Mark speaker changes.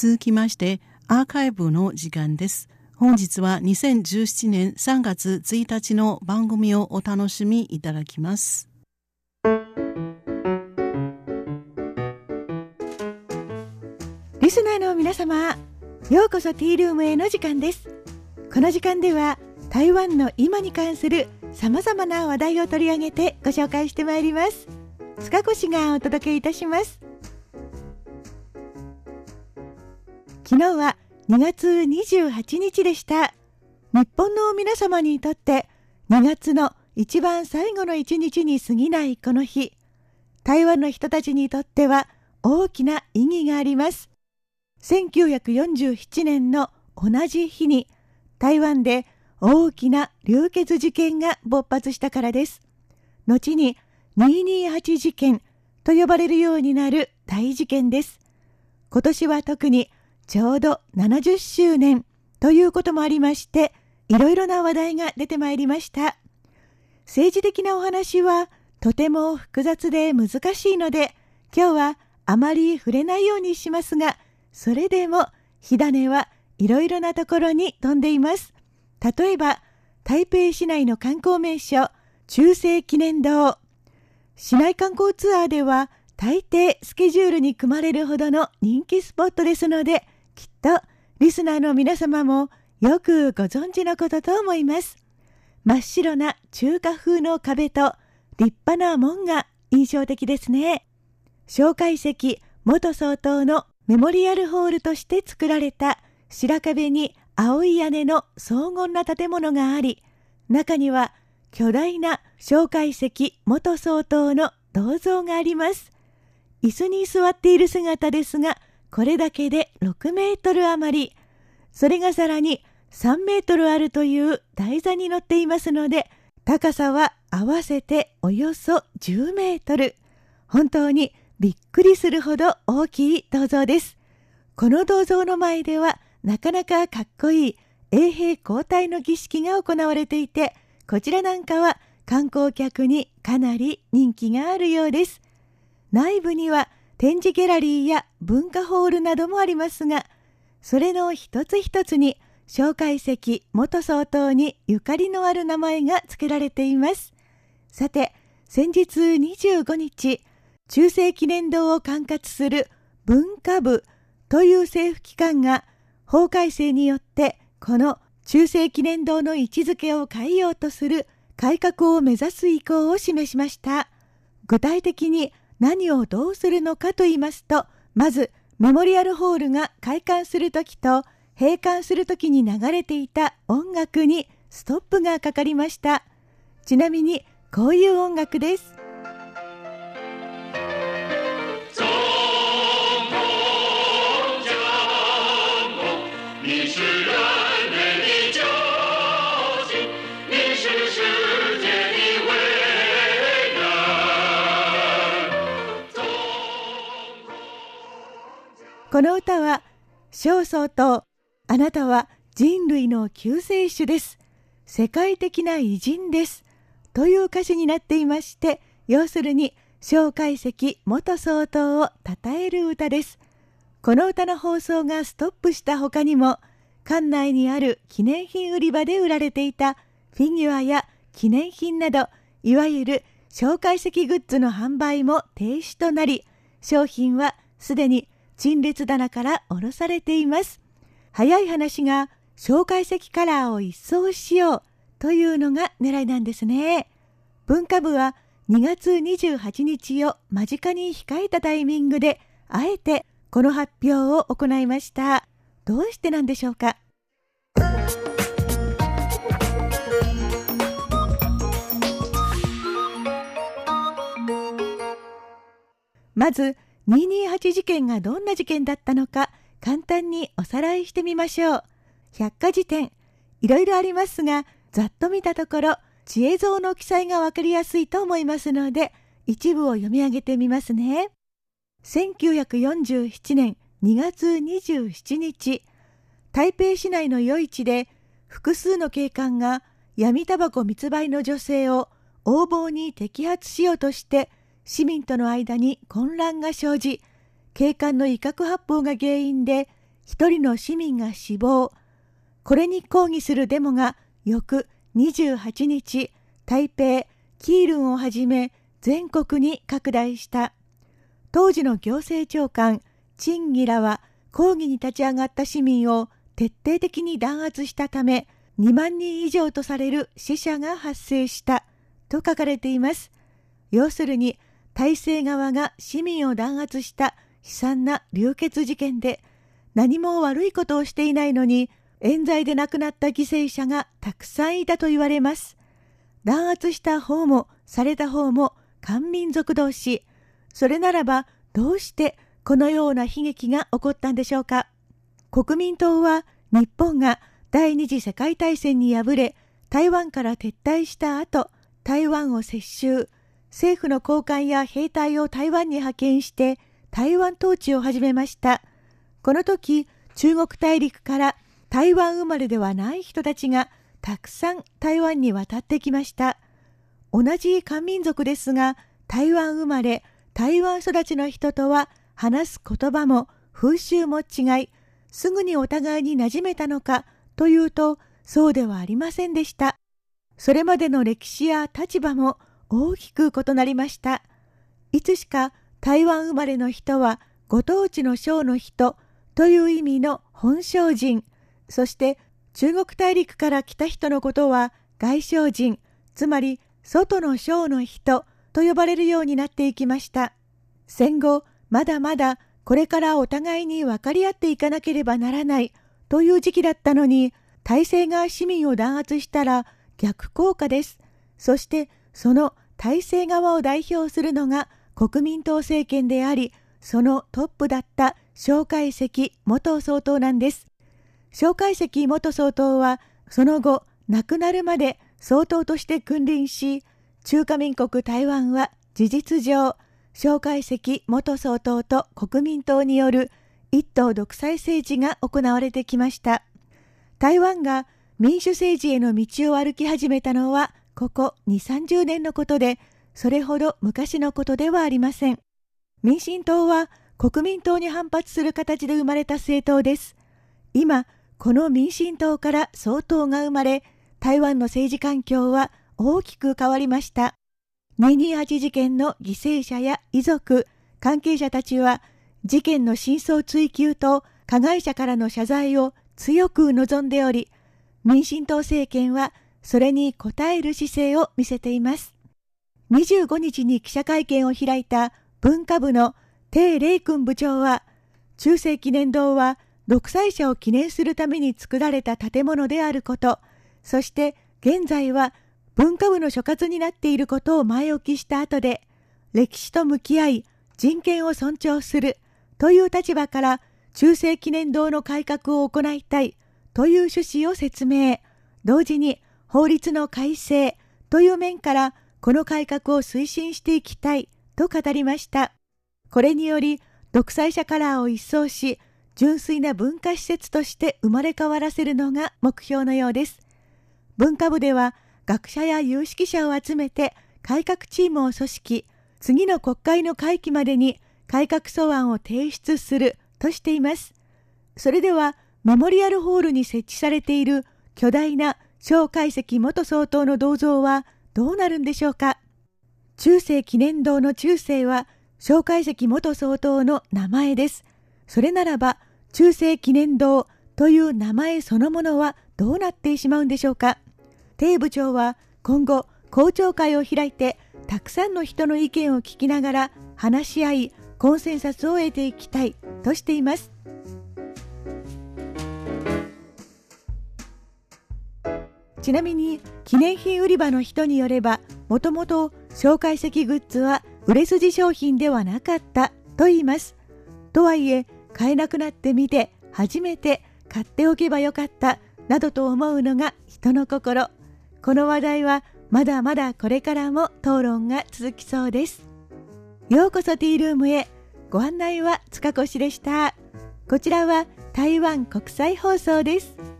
Speaker 1: 続きましてアーカイブの時間です。本日は2017年3月1日の番組をお楽しみいただきます。
Speaker 2: リスナーの皆様、ようこそティールームへの時間です。この時間では台湾の今に関するさまざまな話題を取り上げてご紹介してまいります。塚越がお届けいたします。昨日は2月28日でした。日本の皆様にとって2月の一番最後の一日に過ぎないこの日、台湾の人たちにとっては大きな意義があります。1947年の同じ日に台湾で大きな流血事件が勃発したからです。後に228事件と呼ばれるようになる大事件です。今年は特にちょうど70周年ということもありまして、いろいろな話題が出てまいりました。政治的なお話はとても複雑で難しいので、今日はあまり触れないようにしますが、それでも火種はいろいろなところに飛んでいます。例えば、台北市内の観光名所、中世記念堂。市内観光ツアーでは大抵スケジュールに組まれるほどの人気スポットですので、きっとリスナーの皆様もよくご存知のことと思います。真っ白な中華風の壁と立派な門が印象的ですね。蒋介石元総統のメモリアルホールとして作られた白壁に青い屋根の荘厳な建物があり、中には巨大な蒋介石元総統の銅像があります。椅子に座っている姿ですが、これだけで6メートル余り、それがさらに3メートルあるという台座に乗っていますので、高さは合わせておよそ10メートル。本当にびっくりするほど大きい銅像です。この銅像の前ではなかなかかっこいい衛兵交代の儀式が行われていて、こちらなんかは観光客にかなり人気があるようです。内部には展示ギャラリーや文化ホールなどもありますが、それの一つ一つに蒋介石元総統にゆかりのある名前が付けられています。さて、先日25日、中世記念堂を管轄する文化部という政府機関が法改正によってこの中世記念堂の位置づけを変えようとする改革を目指す意向を示しました。具体的に何をどうするのかと言いますと、まずメモリアルホールが開館する時と閉館する時に流れていた音楽にストップがかかりました。ちなみにこういう音楽です。この歌は、焦燥と、あなたは人類の救世主です。世界的な偉人です。という歌詞になっていまして、要するに、蒋介石元総統を称える歌です。この歌の放送がストップした他にも、館内にある記念品売り場で売られていたフィギュアや記念品など、いわゆる蒋介石グッズの販売も停止となり、商品はすでに陳列棚から下ろされています。早い話が紹介石カラーを一掃しようというのが狙いなんですね。文化部は2月28日を間近に控えたタイミングで、あえてこの発表を行いました。どうしてなんでしょうか？まず228事件がどんな事件だったのか簡単におさらいしてみましょう。百科事典、いろいろありますが、ざっと見たところ、知恵像の記載がわかりやすいと思いますので、一部を読み上げてみますね。1947年2月27日、台北市内の夜市で複数の警官が闇タバコ密売の女性を横暴に摘発しようとして市民との間に混乱が生じ、警官の威嚇発砲が原因で一人の市民が死亡。これに抗議するデモが翌28日、台北、キールンをはじめ全国に拡大した。当時の行政長官、チンギラは抗議に立ち上がった市民を徹底的に弾圧したため、2万人以上とされる死者が発生したと書かれています。要するに、体制側が市民を弾圧した悲惨な流血事件で、何も悪いことをしていないのに、冤罪で亡くなった犠牲者がたくさんいたと言われます。弾圧した方もされた方も官民族同士。それならばどうしてこのような悲劇が起こったんでしょうか。国民党は日本が第二次世界大戦に敗れ台湾から撤退した後、台湾を接収、政府の高官や兵隊を台湾に派遣して台湾統治を始めました。この時、中国大陸から台湾生まれではない人たちがたくさん台湾に渡ってきました。同じ漢民族ですが、台湾生まれ、台湾育ちの人とは話す言葉も風習も違い、すぐにお互いに馴染めたのかというと、そうではありませんでした。それまでの歴史や立場も大きく異なりました。いつしか台湾生まれの人はご当地の省の人という意味の本省人、そして中国大陸から来た人のことは外省人、つまり外の省の人と呼ばれるようになっていきました。戦後、まだまだこれからお互いに分かり合っていかなければならないという時期だったのに、体制が市民を弾圧したら逆効果です。そしてその体制側を代表するのが国民党政権であり、そのトップだった蒋介石元総統なんです。蒋介石元総統はその後亡くなるまで総統として君臨し、中華民国台湾は事実上、蒋介石元総統と国民党による一党独裁政治が行われてきました。台湾が民主政治への道を歩き始めたのはここ2、30年のことで、それほど昔のことではありません。民進党は国民党に反発する形で生まれた政党です。今、この民進党から総統が生まれ、台湾の政治環境は大きく変わりました。228事件の犠牲者や遺族、関係者たちは、事件の真相追及と加害者からの謝罪を強く望んでおり、民進党政権はそれに応える姿勢を見せています。25日に記者会見を開いた文化部の鄭霊君部長は、中世記念堂は独裁者を記念するために作られた建物であること、そして現在は文化部の所轄になっていることを前置きした後で、歴史と向き合い人権を尊重するという立場から中世記念堂の改革を行いたいという趣旨を説明、同時に法律の改正という面からこの改革を推進していきたいと語りました。これにより独裁者カラーを一掃し、純粋な文化施設として生まれ変わらせるのが目標のようです。文化部では学者や有識者を集めて改革チームを組織、次の国会の会期までに改革草案を提出するとしています。それではメモリアルホールに設置されている巨大な蒋介石元総統の銅像はどうなるんでしょうか？中世記念堂の中世は蒋介石元総統の名前です。それならば中世記念堂という名前そのものはどうなってしまうんでしょうか？テ部長は今後公聴会を開いてたくさんの人の意見を聞きながら話し合いコンセンサスを得ていきたいとしています。ちなみに記念品売り場の人によればもともと紹介席グッズは売れ筋商品ではなかったと言います。とはいえ買えなくなってみて初めて買っておけばよかったなどと思うのが人の心。この話題はまだまだこれからも討論が続きそうです。ようこそティールームへ。ご案内は塚越でした。こちらは台湾国際放送です。